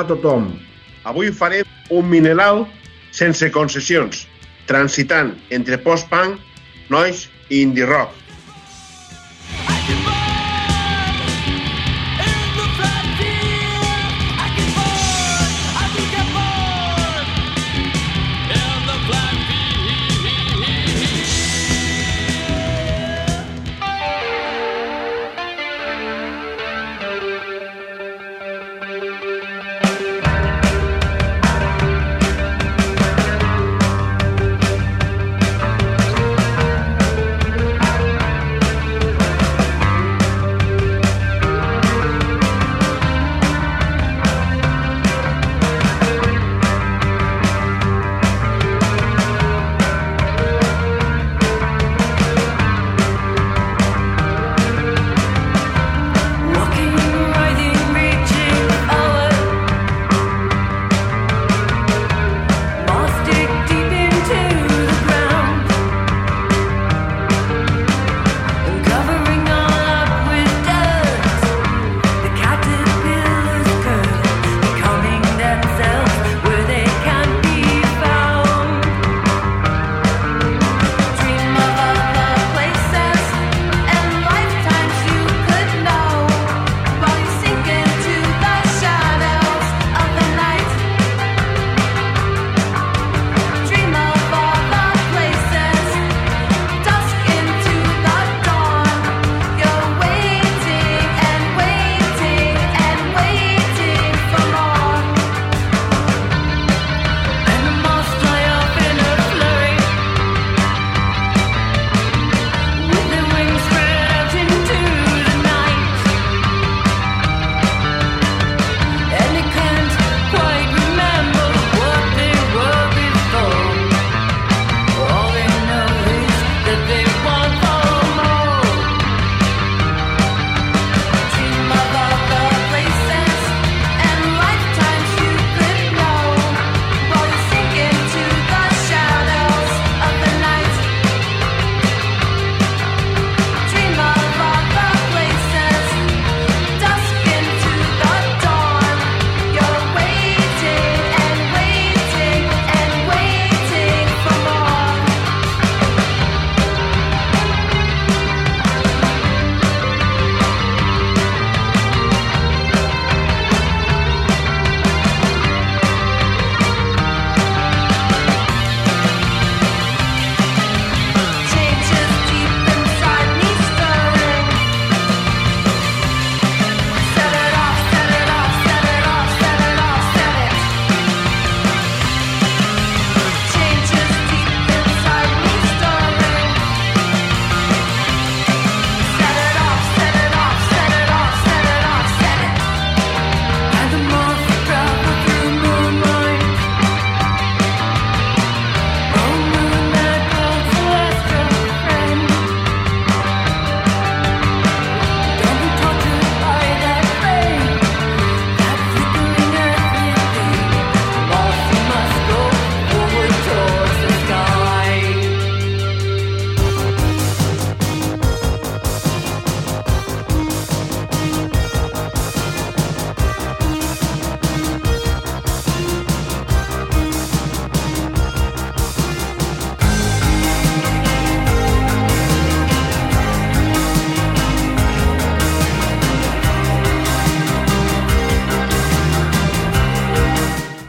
a tothom. Avui farem un mineral sense concessions, transitant entre post-punk, noise i indie rock.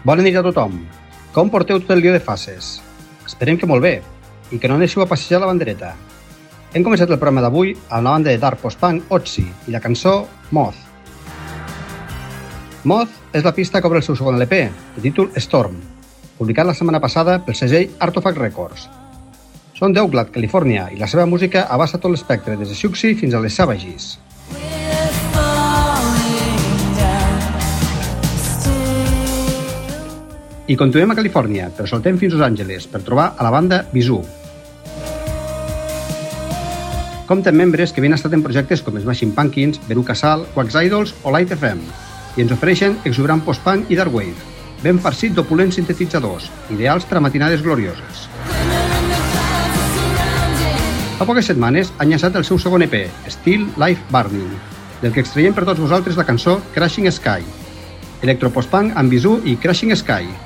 Bona nit a tothom. Com porteu tot el dia de fases? Esperem que molt bé, i que no anéssiu a passejar la bandereta. Hem començat el programa d'avui amb la banda de Dark Post Punk Otzi i la cançó Moth. Moth és la pista que obre el seu segon LP, de títol Storm, publicat la setmana passada pel segell Artofact Records. Són d'Oakland, Califòrnia, i la seva música abasta tot l'espectre des de Xuxi fins a les Savages. I continuem a Califòrnia, però saltem fins a Los Angeles per trobar a la banda Bisú. Compten membres que havien estat en projectes com Smashing Pumpkins, Veruca Sal, Wax Idols o Light FM i ens ofereixen exuberant post-punk i dark wave, ben farcit d'opulents sintetitzadors, ideals per a matinades glorioses. Fa poques setmanes han llançat el seu segon EP, Still Life Burning, del que extraiem per tots vosaltres la cançó Crashing Sky, electropostpunk amb Bisú i Crashing Sky.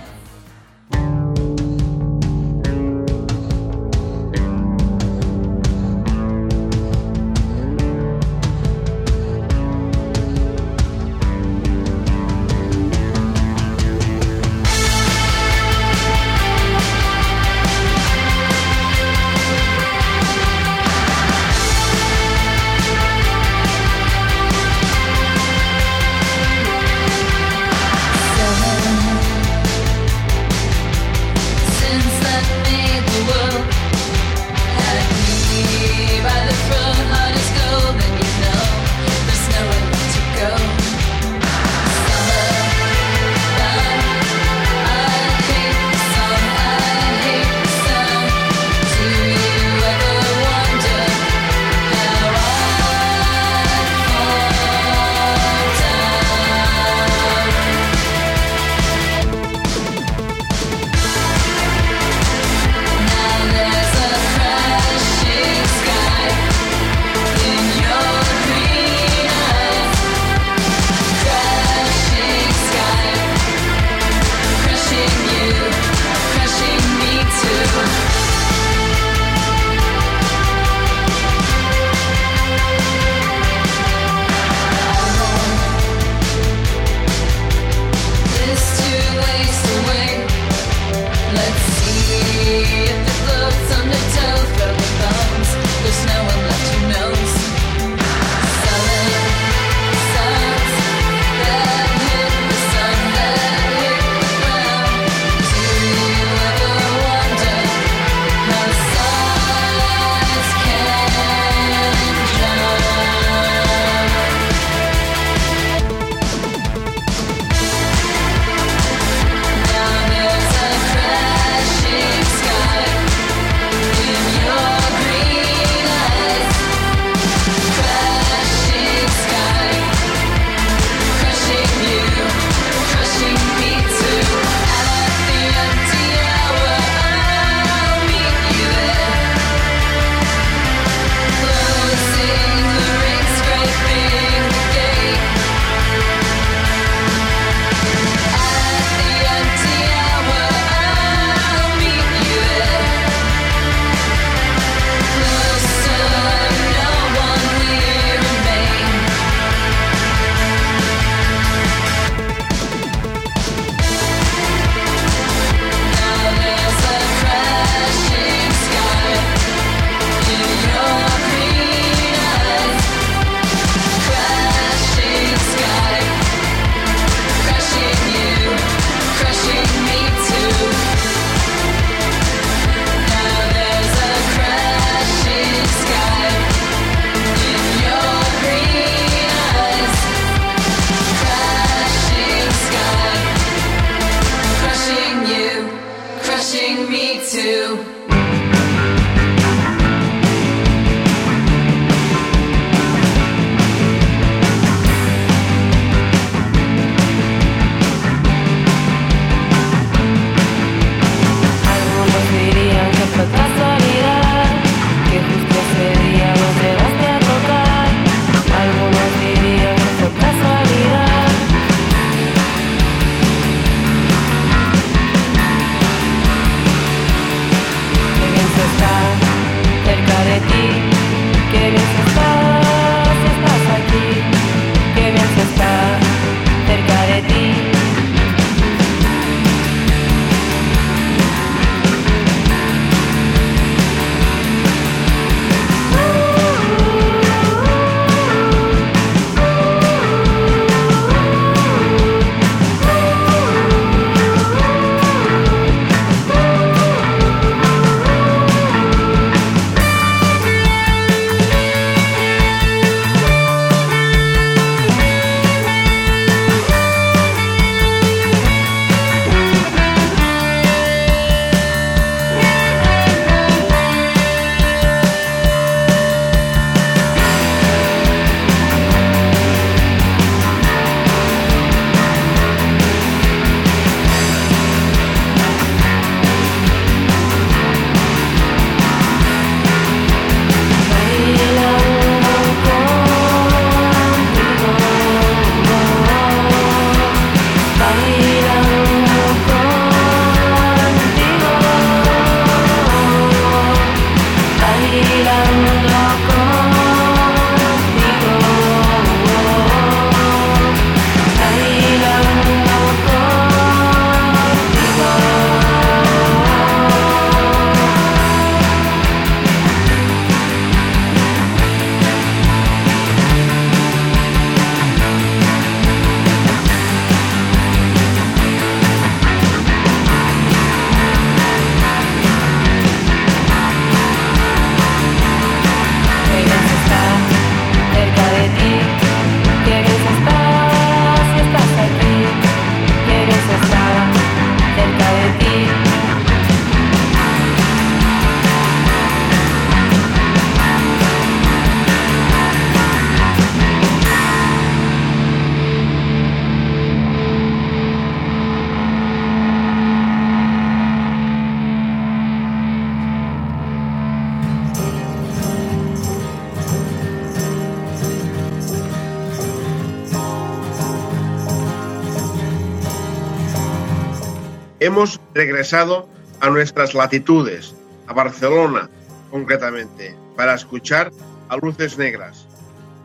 Hemos regresado a nuestras latitudes, a Barcelona concretamente, para escuchar a Luces Negras.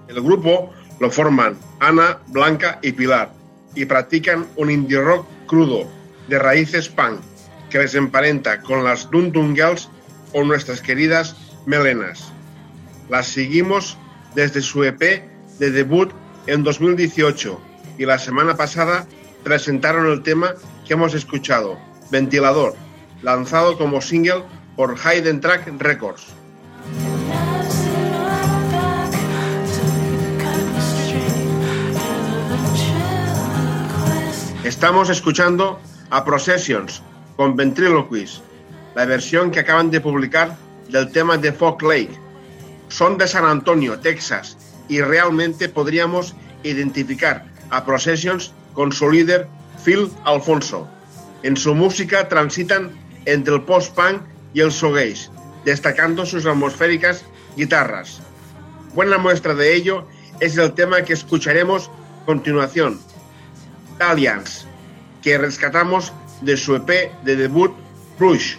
El grupo lo forman Ana, Blanca y Pilar y practican un indie rock crudo de raíces punk que les emparenta con las Dun Dun Girls o nuestras queridas Melenas. Las seguimos desde su EP de debut en 2018 y la semana pasada presentaron el tema que hemos escuchado, Ventilador, lanzado como single por Hidden Track Records. Estamos escuchando a Processions con Ventriloquies, la versión que acaban de publicar del tema de Fog Lake. Son de San Antonio, Texas, y realmente podríamos identificar a Processions con su líder Phil Alfonso. En su música transitan entre el post-punk y el shoegaze, destacando sus atmosféricas guitarras. Buena muestra de ello es el tema que escucharemos a continuación, Alliance, que rescatamos de su EP de debut Rush.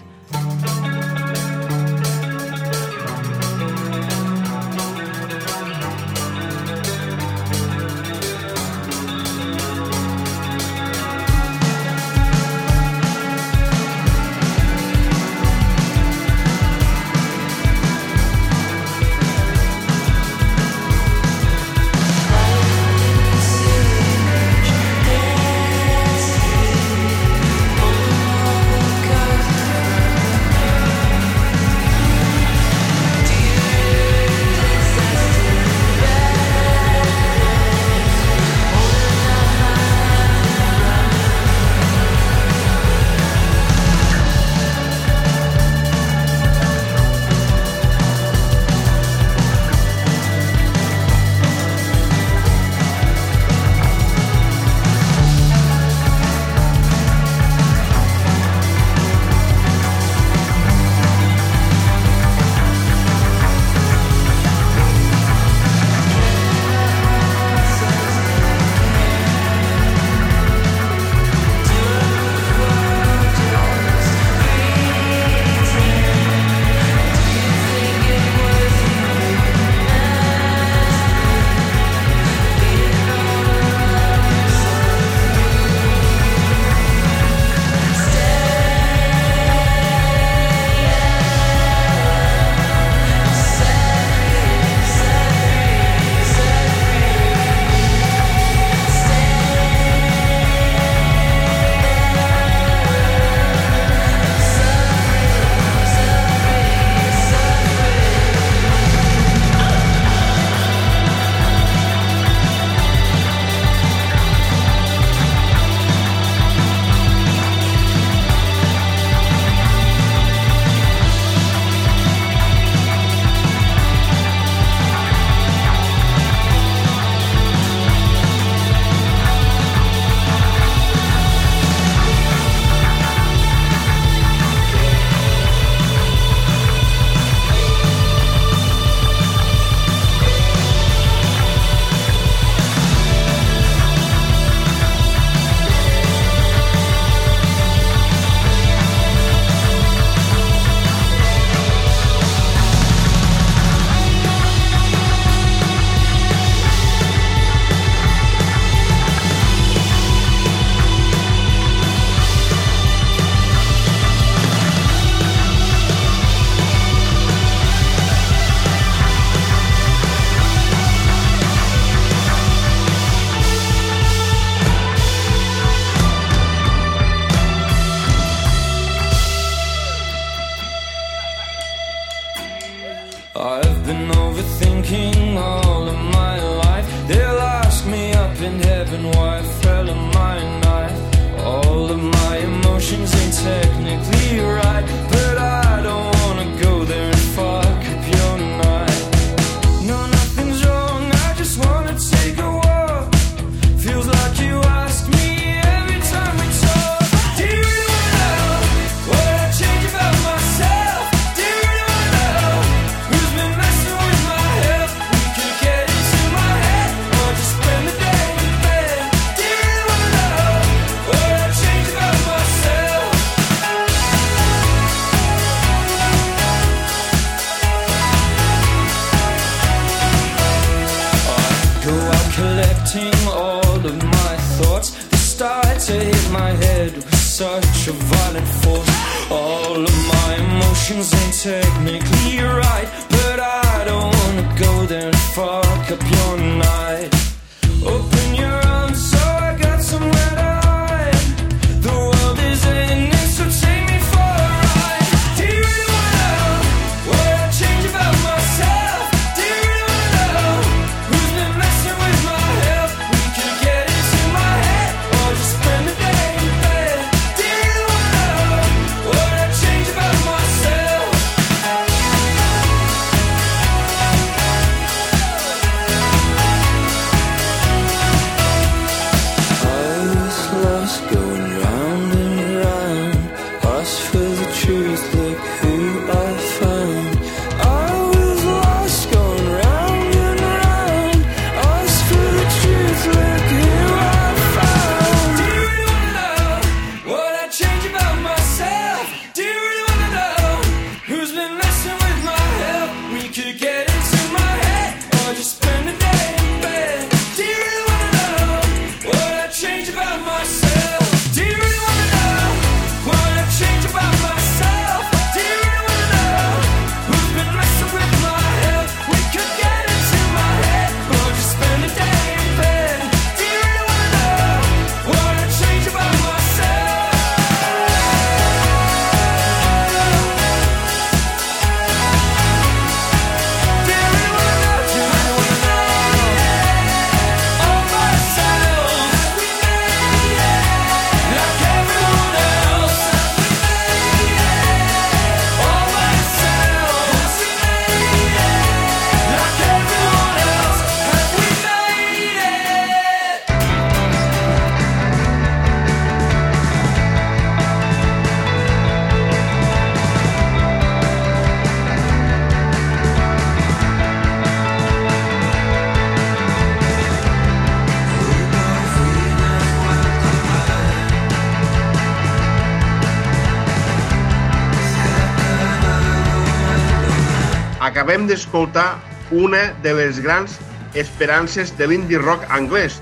D'escoltar una de les grans esperances de l'indie rock anglès.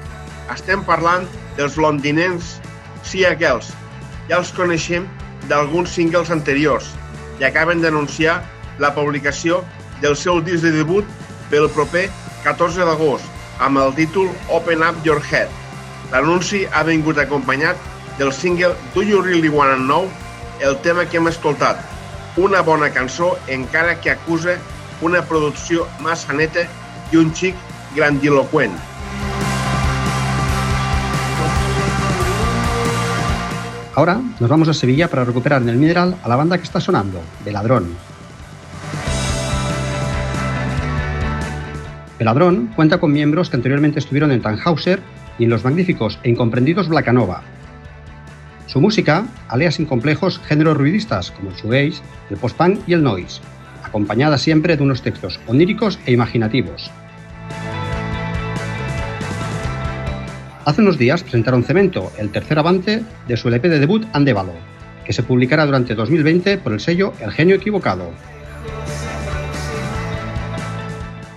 Estem parlant dels londinencs Sia Girls. Ja els coneixem d'alguns singles anteriors i acaben d'anunciar la publicació del seu disc de debut pel proper 14 d'agost amb el títol Open Up Your Head. L'anunci ha vingut acompanyat del single Do You Really Wanna Know, el tema que hem escoltat, una bona cançó encara que acusa una producció massa neta i un xic grandiloquent. Ahora nos vamos a Sevilla para recuperar en el Mineral a la banda que está sonando, Veladrón. Veladrón cuenta con miembros que anteriormente estuvieron en Tannhauser y en los magníficos e incomprendidos Blacanova. Su música alea sin complejos géneros ruidistas como el shoegaze, el post-punk y el noise, acompañada siempre de unos textos oníricos e imaginativos. Hace unos días presentaron Cemento, el tercer avance de su LP de debut Andévalo, que se publicará durante 2020 por el sello El Genio Equivocado.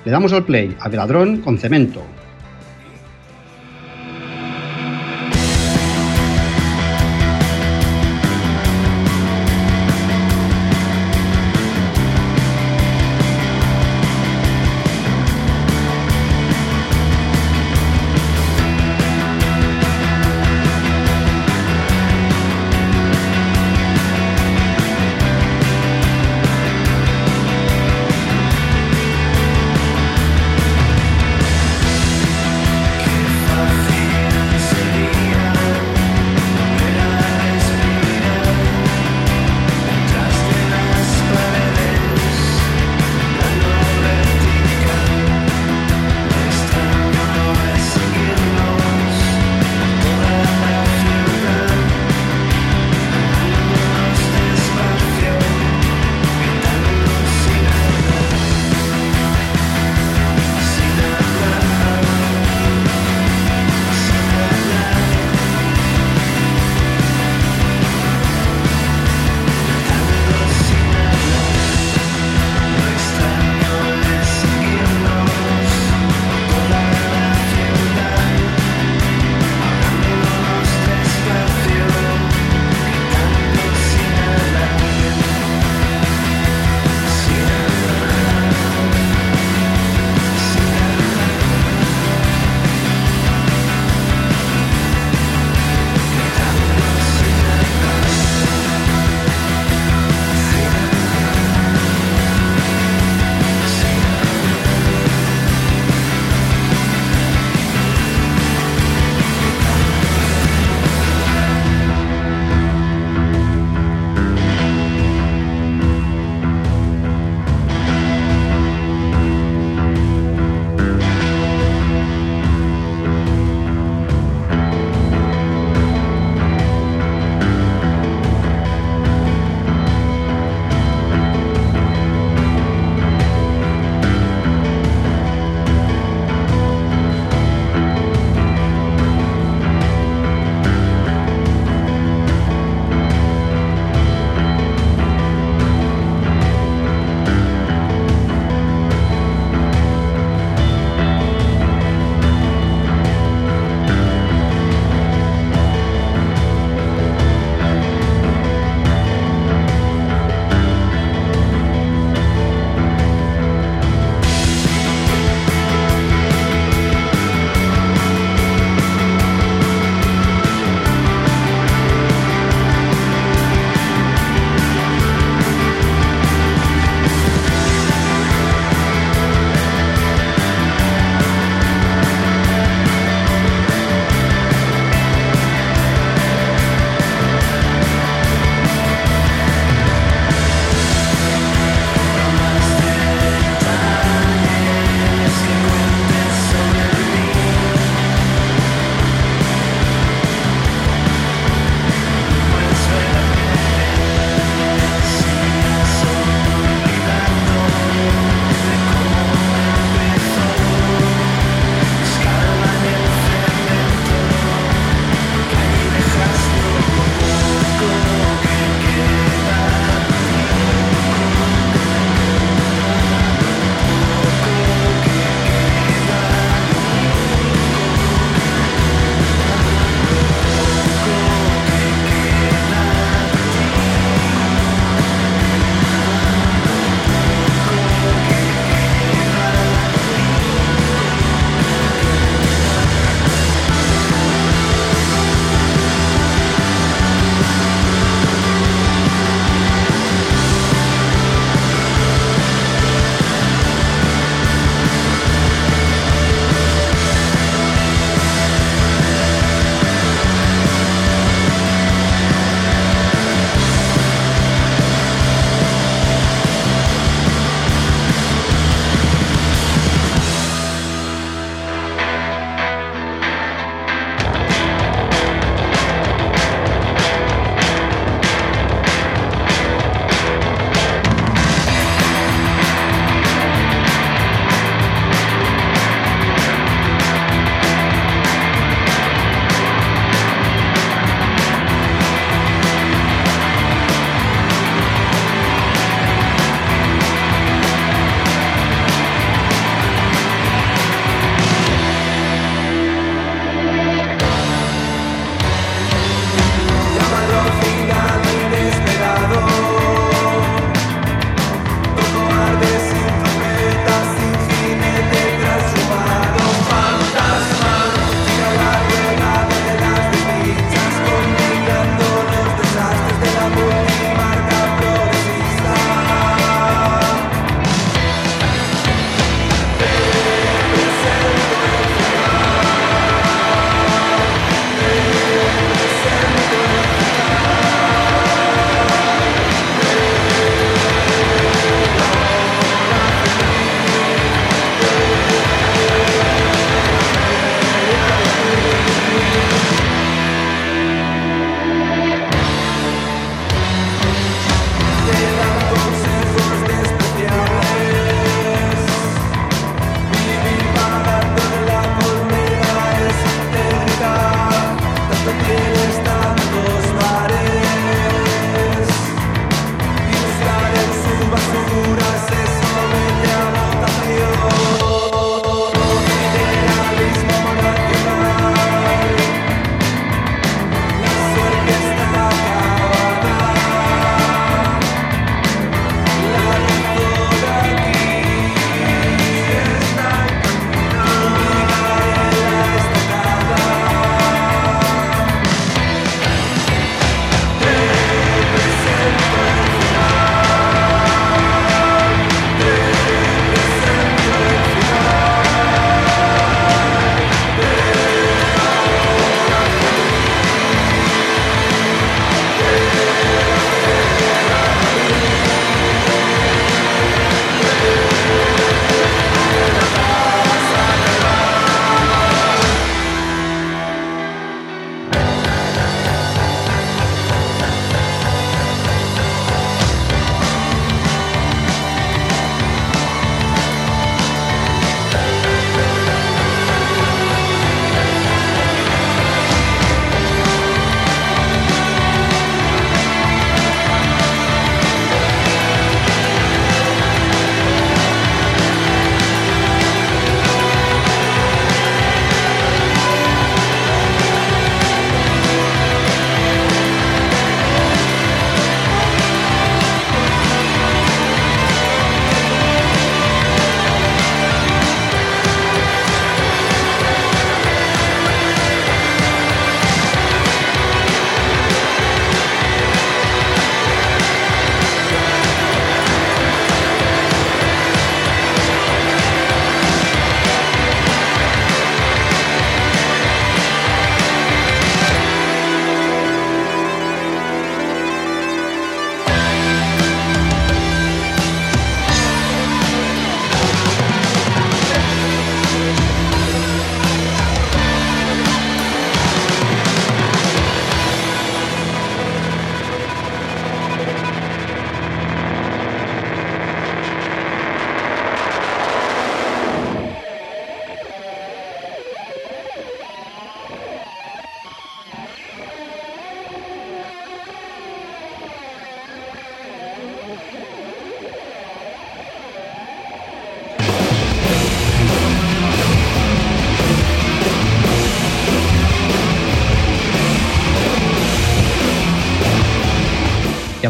Le damos al play a Veladrón con Cemento,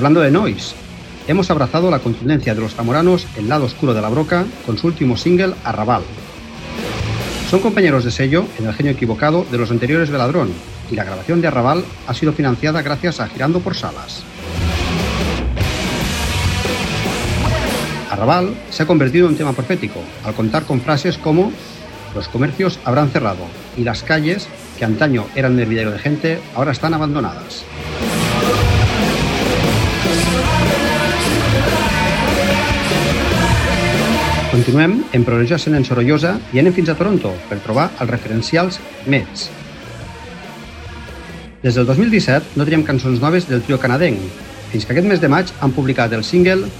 hablando de noise, hemos abrazado la contundencia de los zamoranos El lado oscuro de la broca con su último single Arrabal. Son compañeros de sello en el genio equivocado de los anteriores Veladrón y la grabación de Arrabal ha sido financiada gracias a Girando por Salas. Arrabal se ha convertido en tema profético al contar con frases como los comercios habrán cerrado y las calles, que antaño eran hervidero de gente, ahora están abandonadas. Continuem en progressió ascendent sorollosa i anem fins a Toronto per trobar els referencials Mets. Des del 2017 no teníem cançons noves del trio canadenc, fins que aquest mes de maig han publicat el single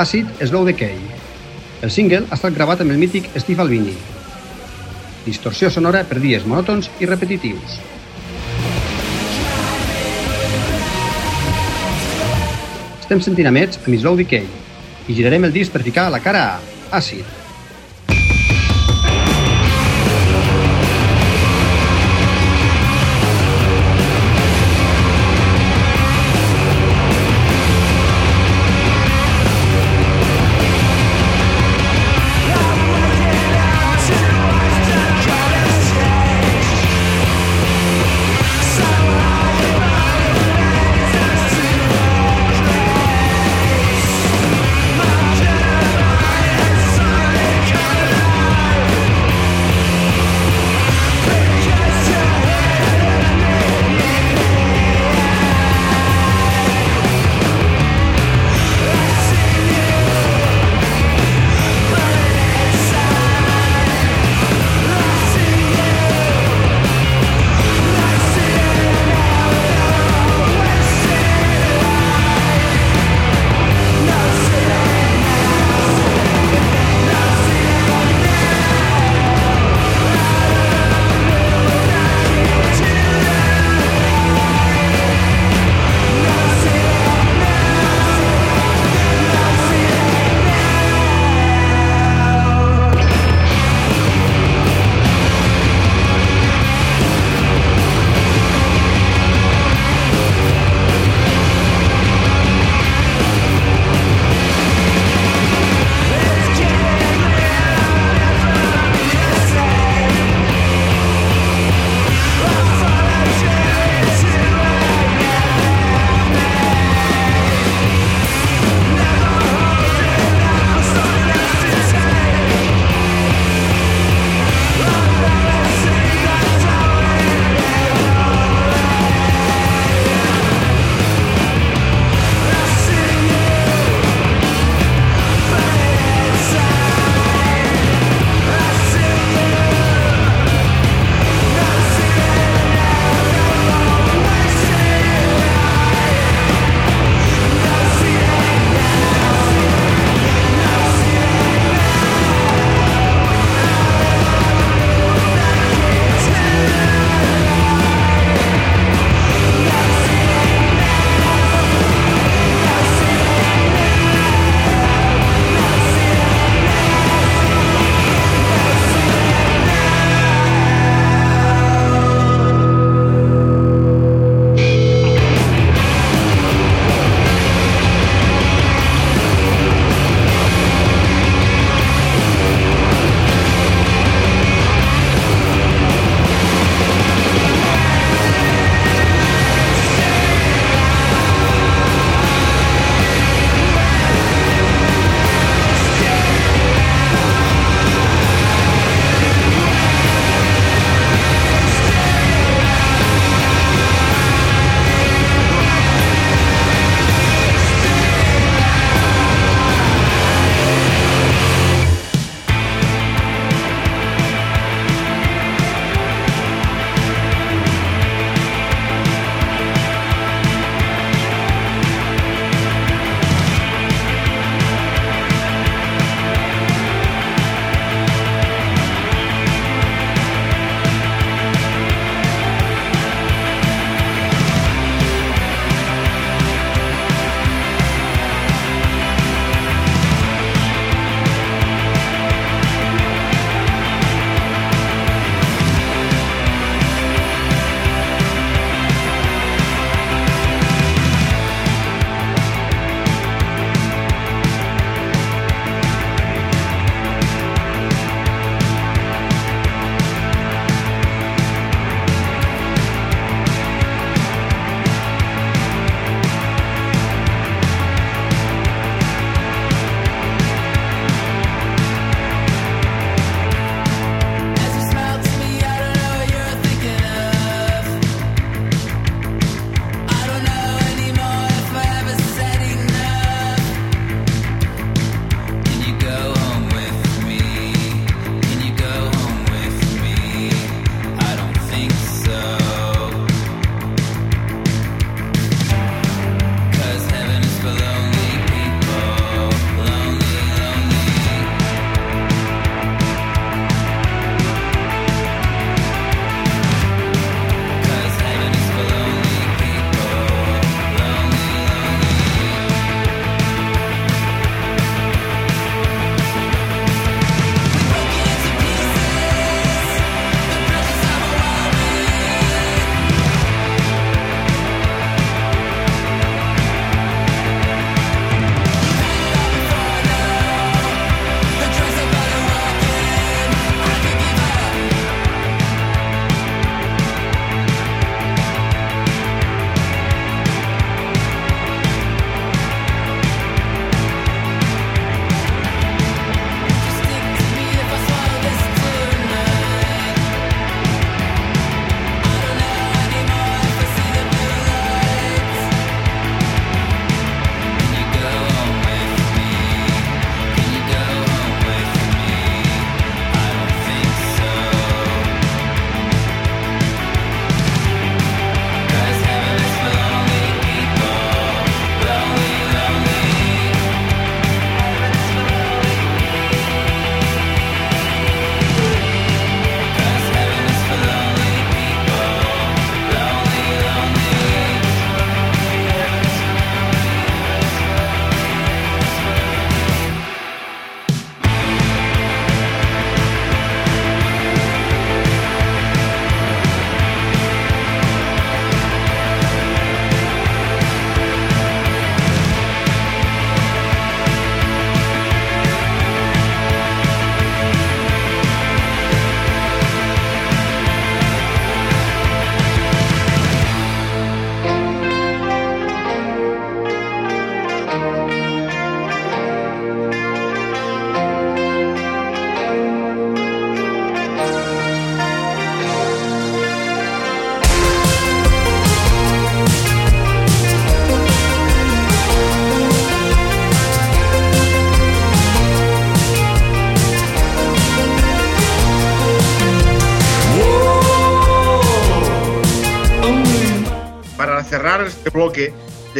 Acid Slow Decay. El single ha estat gravat amb el mític Steve Albini. Distorsió sonora per dies monòtons i repetitius. Estem sentint a Mets amb Slow Decay i girarem el disc per ficar la cara a ha sido.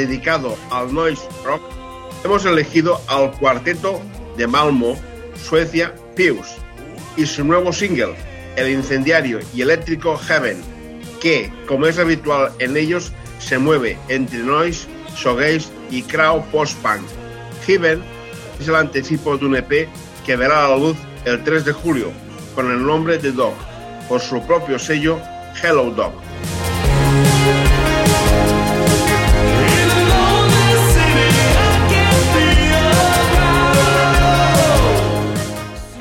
Dedicado al noise rock, hemos elegido al cuarteto de Malmo, Suecia, Pius, y su nuevo single, el incendiario y eléctrico Heaven, que, como es habitual en ellos, se mueve entre noise, shoegaze y crowd post-punk. Heaven es el anticipo de un EP que verá la luz el 3 de julio con el nombre de Dog, por su propio sello Hello Dog.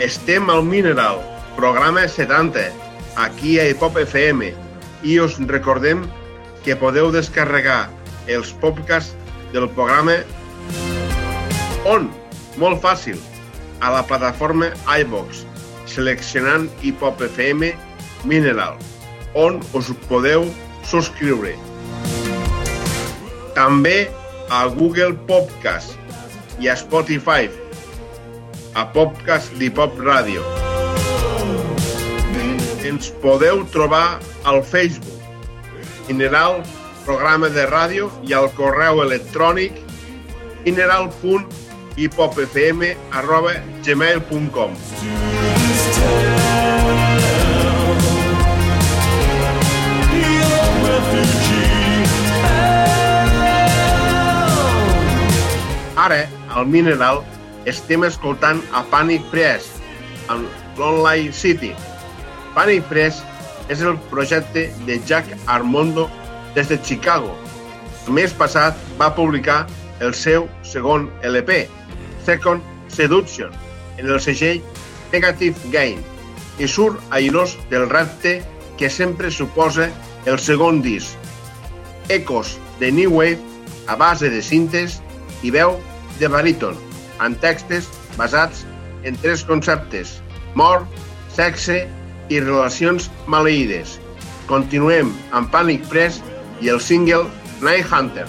Estem al Mineral, programa 70, aquí a Hipop FM, i us recordem que podeu descarregar els podcasts del programa on? Molt fàcil, a la plataforma iVox, seleccionant Hipop FM Mineral, on us podeu subscriure. També a Google Podcast i a Spotify, a Podcast d'Hipop Ràdio. Ens podeu trobar al Facebook, Mineral Programa de Ràdio i al correu electrònic mineral.hipopfm.gmail.com Ara, al Mineral, estem escoltant a Panic Press, amb l'Online City. Panic Press és el projecte de Jack Armondo des de Chicago. El mes passat va publicar el seu segon LP, Second Seduction, en el segell Negative Gain, i surt airós del repte que sempre suposa el segon disc. Ecos de New Wave a base de cintes i veu de baríton, amb textos basats en tres conceptes, mort, sexe i relacions maleïdes. Continuem amb Panic Press i el single Night Hunter.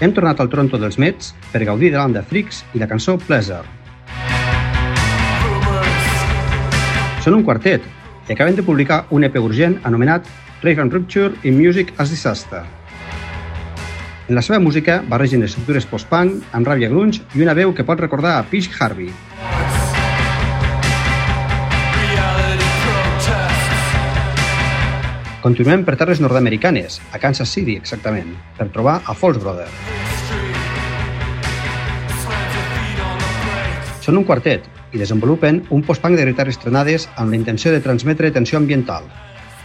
Hem tornat al Toronto dels Mets per gaudir de l'Anda Freaks i la cançó Pleasure. Són un quartet i acaben de publicar un EP urgent anomenat Rave and Rupture in Music as Disaster. En la seva música barregen estructures post-punk amb ràbia grunge i una veu que pot recordar a Peach Harvey. Continuem per terres nord-americanes, a Kansas City exactament, per trobar a Falls Brother. Són un quartet i desenvolupen un post-punk de guitarres estrenades amb la intenció de transmetre tensió ambiental.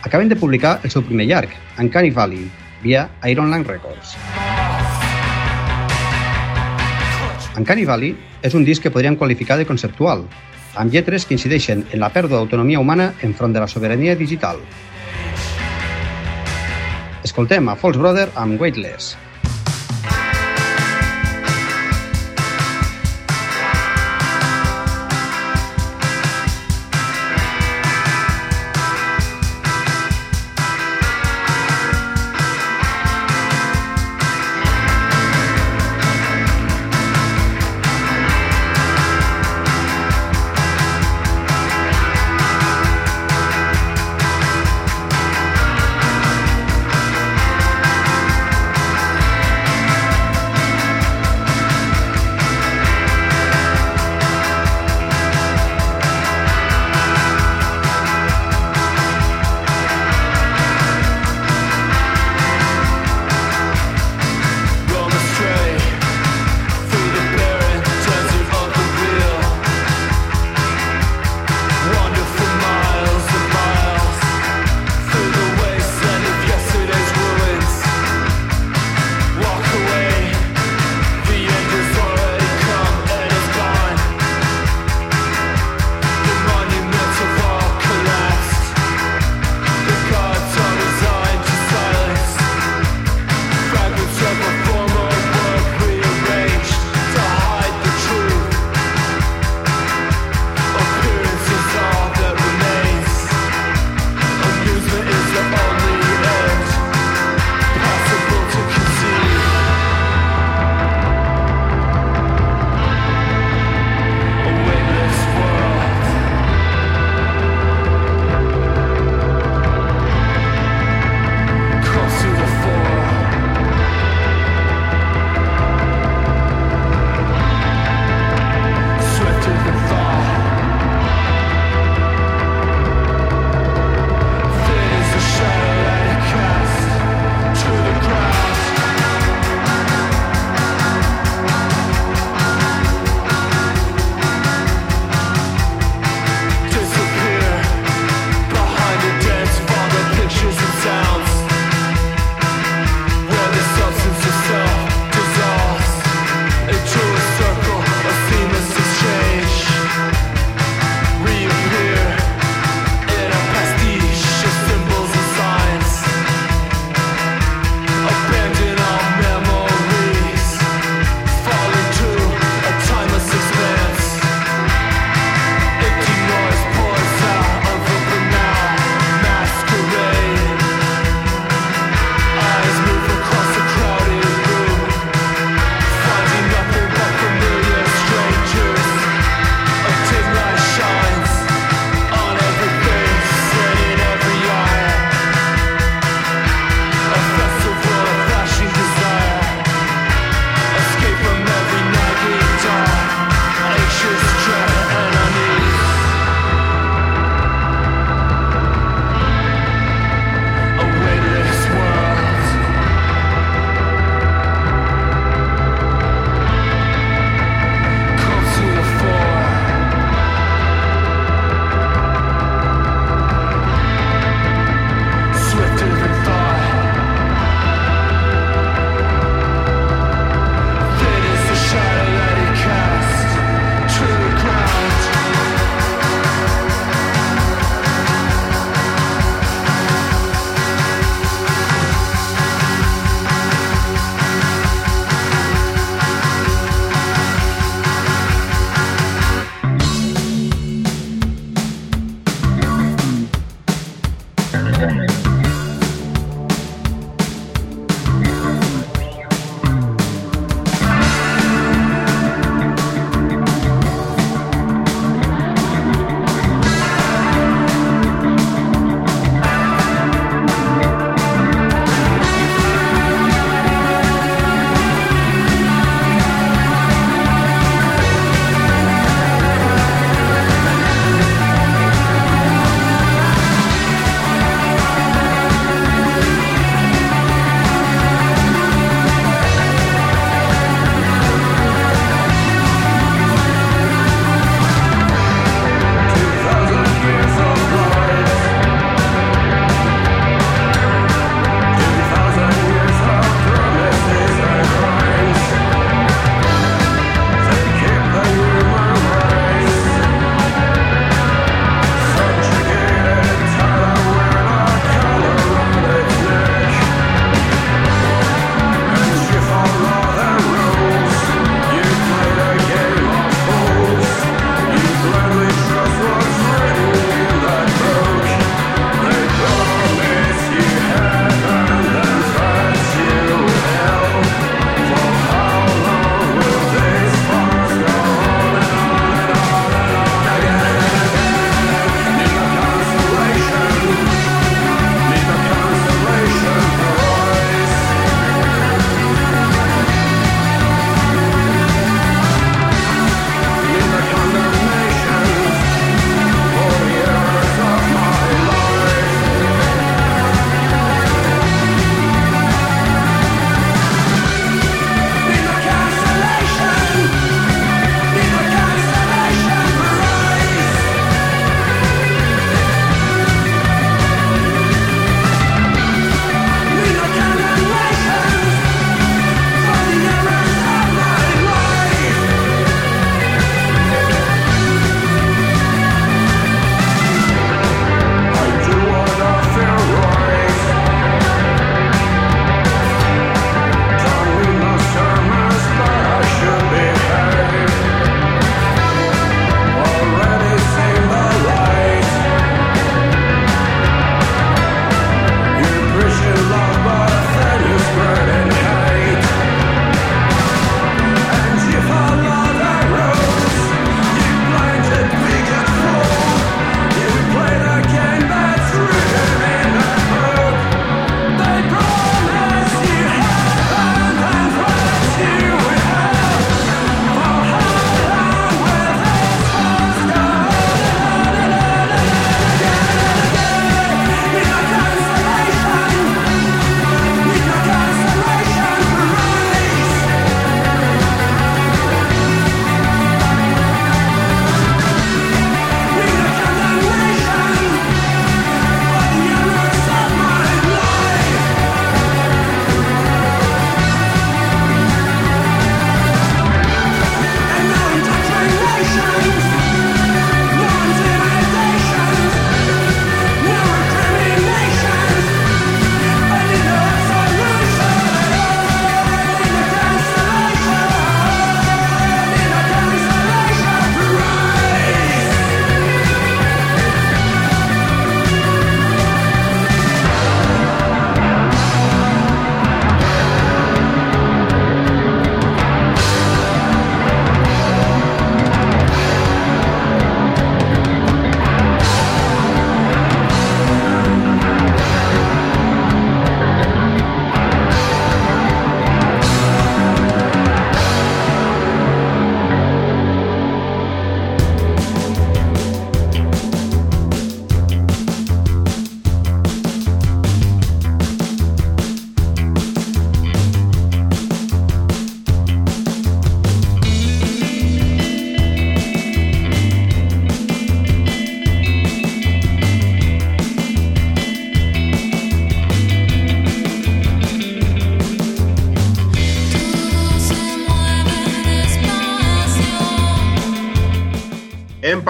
Acaben de publicar el seu primer llarg, Uncanny Valley, via Ironland Records. Uncanny Valley és un disc que podríem qualificar de conceptual, amb lletres que incideixen en la pèrdua d'autonomia humana enfront de la sobirania digital. Escoltem a Falls Brother amb Weightless.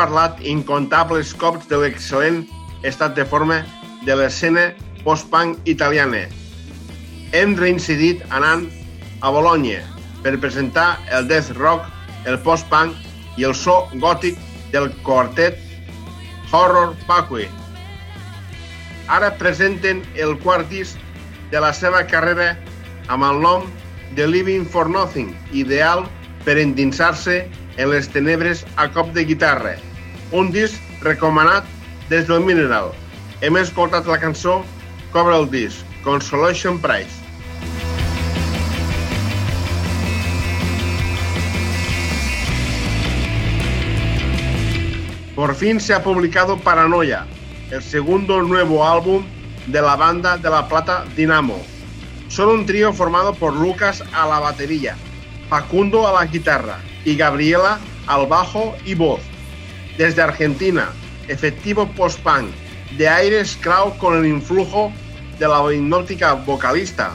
Parlat incontables cops de l'excel·lent estat de forma de l'escena post-punk italiana. Hem reincidit anant a Bologna per presentar el death rock, el post-punk i el so gòtic del quartet Horror Vacui. Ara presenten el quart disc de la seva carrera amb el nom de Living for Nothing, ideal per endinsar-se en les tenebres a cop de guitarra. Un disc recomanat des del Mineral. Hem escoltat la cançó Cobra el disc, Consolation Prize. Por fin se ha publicado Paranoia, el segundo nuevo álbum de la banda de La Plata Dinamo. Son un trío formado por Lucas a la batería, Facundo a la guitarra y Gabriela al bajo y voz. Desde Argentina, efectivo post-punk, de aires crowd con el influjo de la hipnótica vocalista.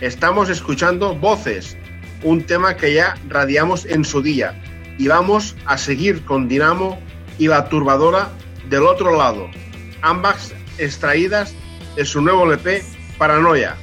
Estamos escuchando Voces, un tema que ya radiamos en su día, y vamos a seguir con Dinamo y la turbadora del otro lado, ambas extraídas de su nuevo LP Paranoia.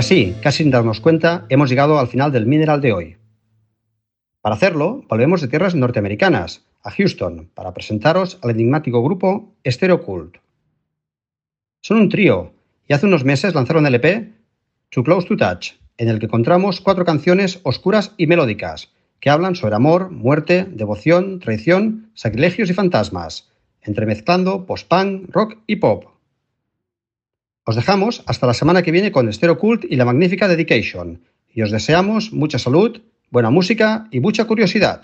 Así, casi sin darnos cuenta, hemos llegado al final del Mineral de hoy. Para hacerlo, volvemos de tierras norteamericanas, a Houston, para presentaros al enigmático grupo Stereo Cult. Son un trío y hace unos meses lanzaron el EP Too Close to Touch, en el que encontramos cuatro canciones oscuras y melódicas que hablan sobre amor, muerte, devoción, traición, sacrilegios y fantasmas, entremezclando post-punk, rock y pop. Os dejamos hasta la semana que viene con Stereo Cult y la magnífica Dedication, y os deseamos mucha salud, buena música y mucha curiosidad.